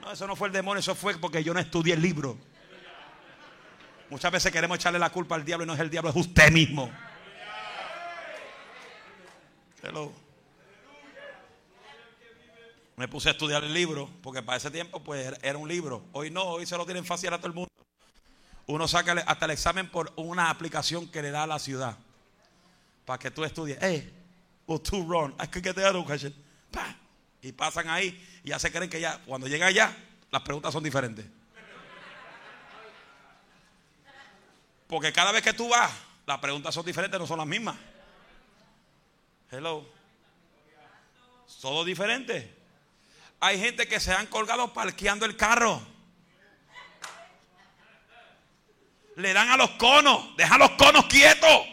No, eso no fue el demonio, eso fue porque yo no estudié el libro. Muchas veces queremos echarle la culpa al diablo y no es el diablo, es usted mismo. Hello me puse a estudiar el libro, porque para ese tiempo pues era un libro. Hoy no, hoy se lo tienen fácil a todo el mundo. Uno saca hasta el examen por una aplicación que le da a la ciudad. Para que tú estudies. Hey, well, two wrong. I could get the Y pasan ahí y ya se creen que ya, cuando llega allá, las preguntas son diferentes. Porque cada vez que tú vas, las preguntas son diferentes, no son las mismas. Hello. Todo diferente. Hay gente que se han colgado parqueando el carro. Le dan a los conos. Deja los conos quietos.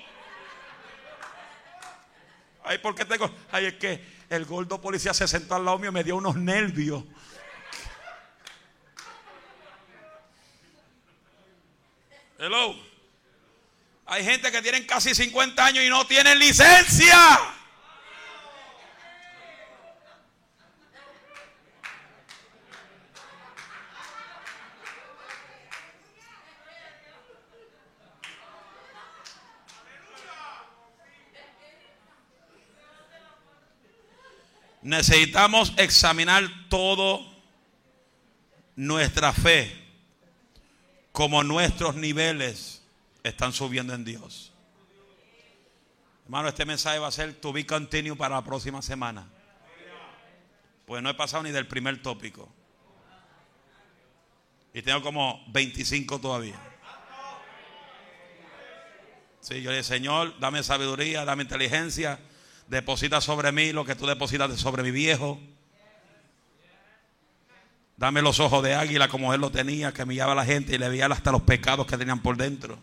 Ay, ¿por qué tengo? Ay, es que el gordo policía se sentó al lado mío y me dio unos nervios. Hello. Hay gente que tienen casi 50 años y no tienen licencia. Necesitamos examinar todo nuestra fe, como nuestros niveles están subiendo en Dios. Hermano, este mensaje va a ser to be continue para la próxima semana. Pues no he pasado ni del primer tópico. Y tengo como 25 todavía. Sí, yo le dije, Señor, dame sabiduría, dame inteligencia Deposita sobre mí lo que tú depositas sobre mi viejo. Dame los ojos de águila como él lo tenía, que miraba a la gente y le veía hasta los pecados que tenían por dentro.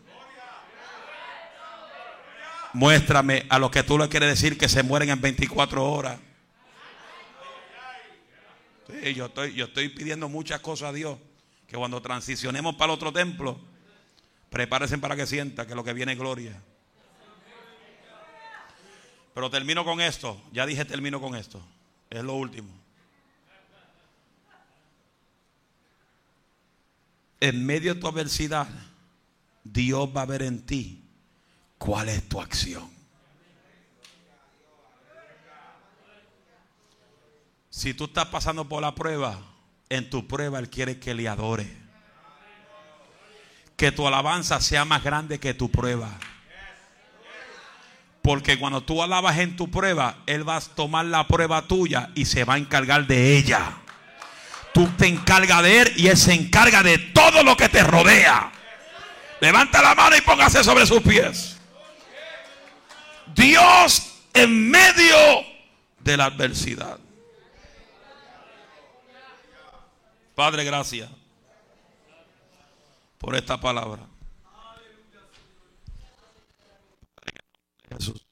Muéstrame a lo que tú le quieres decir que se mueren en 24 horas. yo, estoy, yo estoy pidiendo muchas cosas a Dios. Que cuando transicionemos para el otro templo, prepárense para que sienta que lo que viene es gloria. Pero termino con esto. Ya dije termino con esto. Es lo último. En medio de tu adversidad, Dios va a ver en ti cuál es tu acción. Si tú estás pasando por la prueba, en tu prueba Él quiere que le adore. Que tu alabanza sea más grande que tu prueba. Porque cuando tú alabas en tu prueba, Él va a tomar la prueba tuya y se va a encargar de ella. Tú te encargas de Él y Él se encarga de todo lo que te rodea. Levanta la mano y póngase sobre sus pies. Dios en medio de la adversidad. Padre, gracias por esta palabra. Jesús,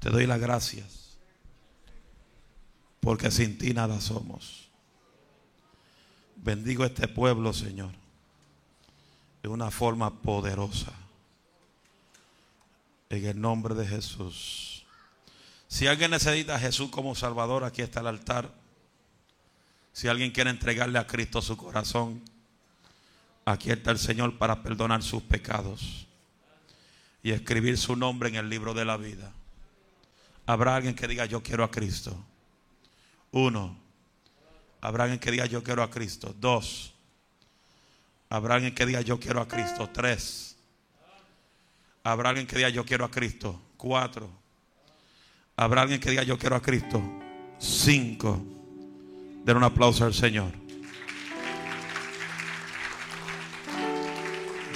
te doy las gracias porque sin ti nada somos. Bendigo este pueblo, Señor, de una forma poderosa. En el nombre de Jesús. Si alguien necesita a Jesús como Salvador, aquí está el altar. Si alguien quiere entregarle a Cristo su corazón, aquí está el Señor para perdonar sus pecados y escribir su nombre en el libro de la vida. Habrá alguien que diga yo quiero a Cristo. Uno. Habrá alguien que diga yo quiero a Cristo. Dos. Habrá alguien que diga yo quiero a Cristo. Tres. Habrá alguien que diga yo quiero a Cristo. Cuatro. Habrá alguien que diga yo quiero a Cristo. Cinco. Den un aplauso al Señor.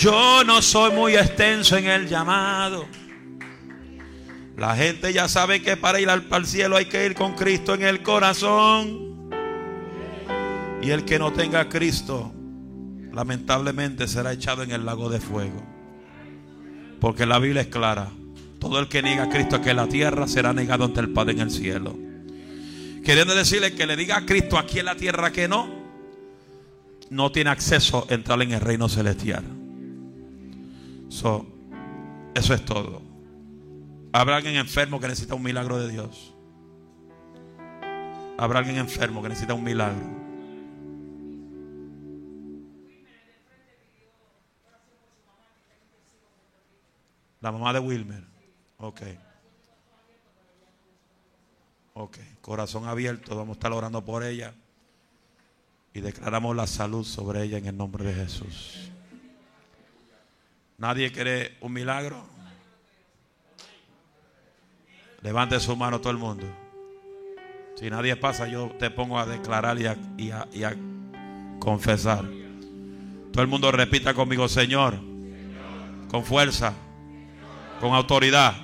Yo no soy muy extenso en el llamado. La gente ya sabe que para ir al, cielo hay que ir con Cristo en el corazón. Y el que no tenga a Cristo, lamentablemente será echado en el lago de fuego. Porque la Biblia es clara. Todo el que niega a Cristo aquí en la tierra será negado ante el Padre en el cielo. Queriendo decirle que le diga a Cristo aquí en la tierra que no, no tiene acceso a entrar en el reino celestial. So, eso es todo. Habrá alguien enfermo que necesita un milagro de Dios. Habrá alguien enfermo que necesita un milagro. La mamá de Wilmer. Ok. Ok. Corazón abierto. Vamos a estar orando por ella. Y declaramos la salud sobre ella en el nombre de Jesús. ¿Nadie quiere un milagro? Levante su mano todo el mundo. Si nadie pasa, yo te pongo a declarar y a, y a- y a confesar. Todo el mundo repita conmigo, Señor, con fuerza, con autoridad.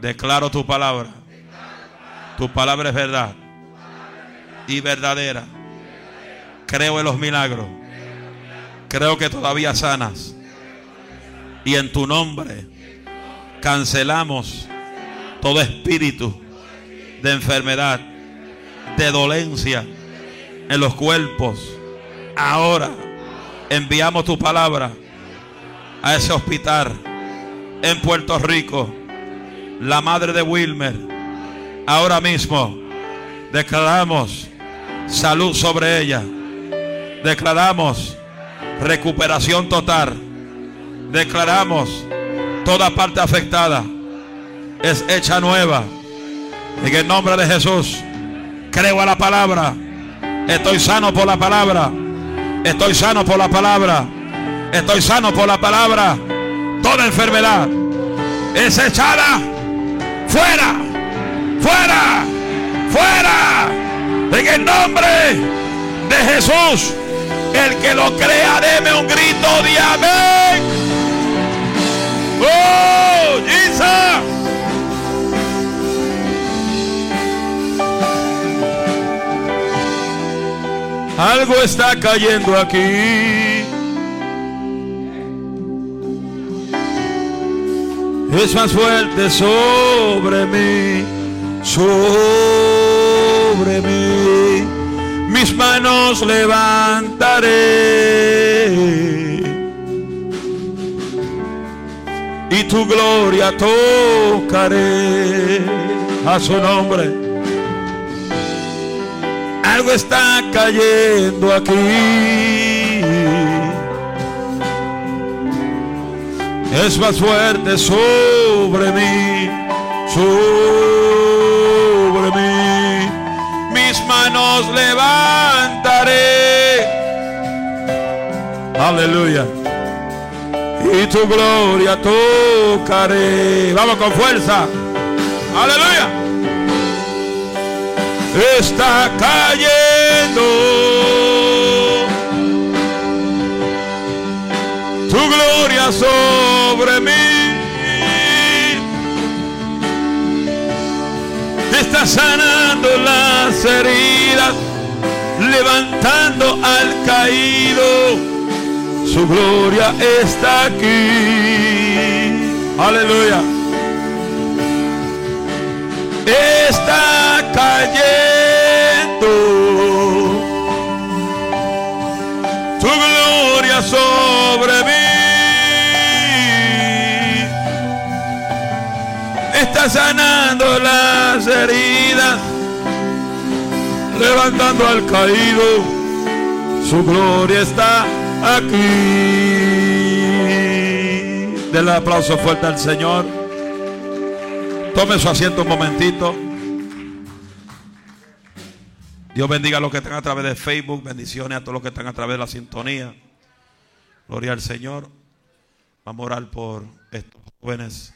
Declaro tu palabra. Tu palabra es verdad y verdadera. Creo en los milagros. Creo que todavía sanas. Y en tu nombre cancelamos todo espíritu de enfermedad, de dolencia en los cuerpos. Ahora enviamos tu palabra a ese hospital en Puerto Rico. La madre de Wilmer. Ahora mismo declaramos salud sobre ella. Declaramos recuperación total. Declaramos toda parte afectada es hecha nueva. En el nombre de Jesús, creo a la palabra. Estoy sano por la palabra. Estoy sano por la palabra. Estoy sano por la palabra. Toda enfermedad es echada fuera, fuera, fuera. En el nombre de Jesús. El que lo crea, deme un grito de amén. Oh, Jesus. Algo está cayendo aquí. Es más fuerte sobre mí, sobre mí. Mis manos levantaré y tu gloria tocaré a su nombre. Algo está cayendo aquí. Es más fuerte sobre mí, sobre mí. Mis manos levantaré. Aleluya. Y tu gloria tocaré. Vamos con fuerza. Aleluya está cayendo. Tu gloria sobre mí. Está sanando las heridas. levantando al caído. Su gloria está aquí. Aleluya. Está cayendo. Su gloria sobre mí. Está sanando las heridas levantando al caído. Su gloria está aquí. Denle aplauso fuerte al Señor. Tome su asiento un momentito. Dios bendiga a los que están a través de Facebook. Bendiciones a todos los que están a través de la sintonía. Gloria al Señor. Vamos a orar por estos jóvenes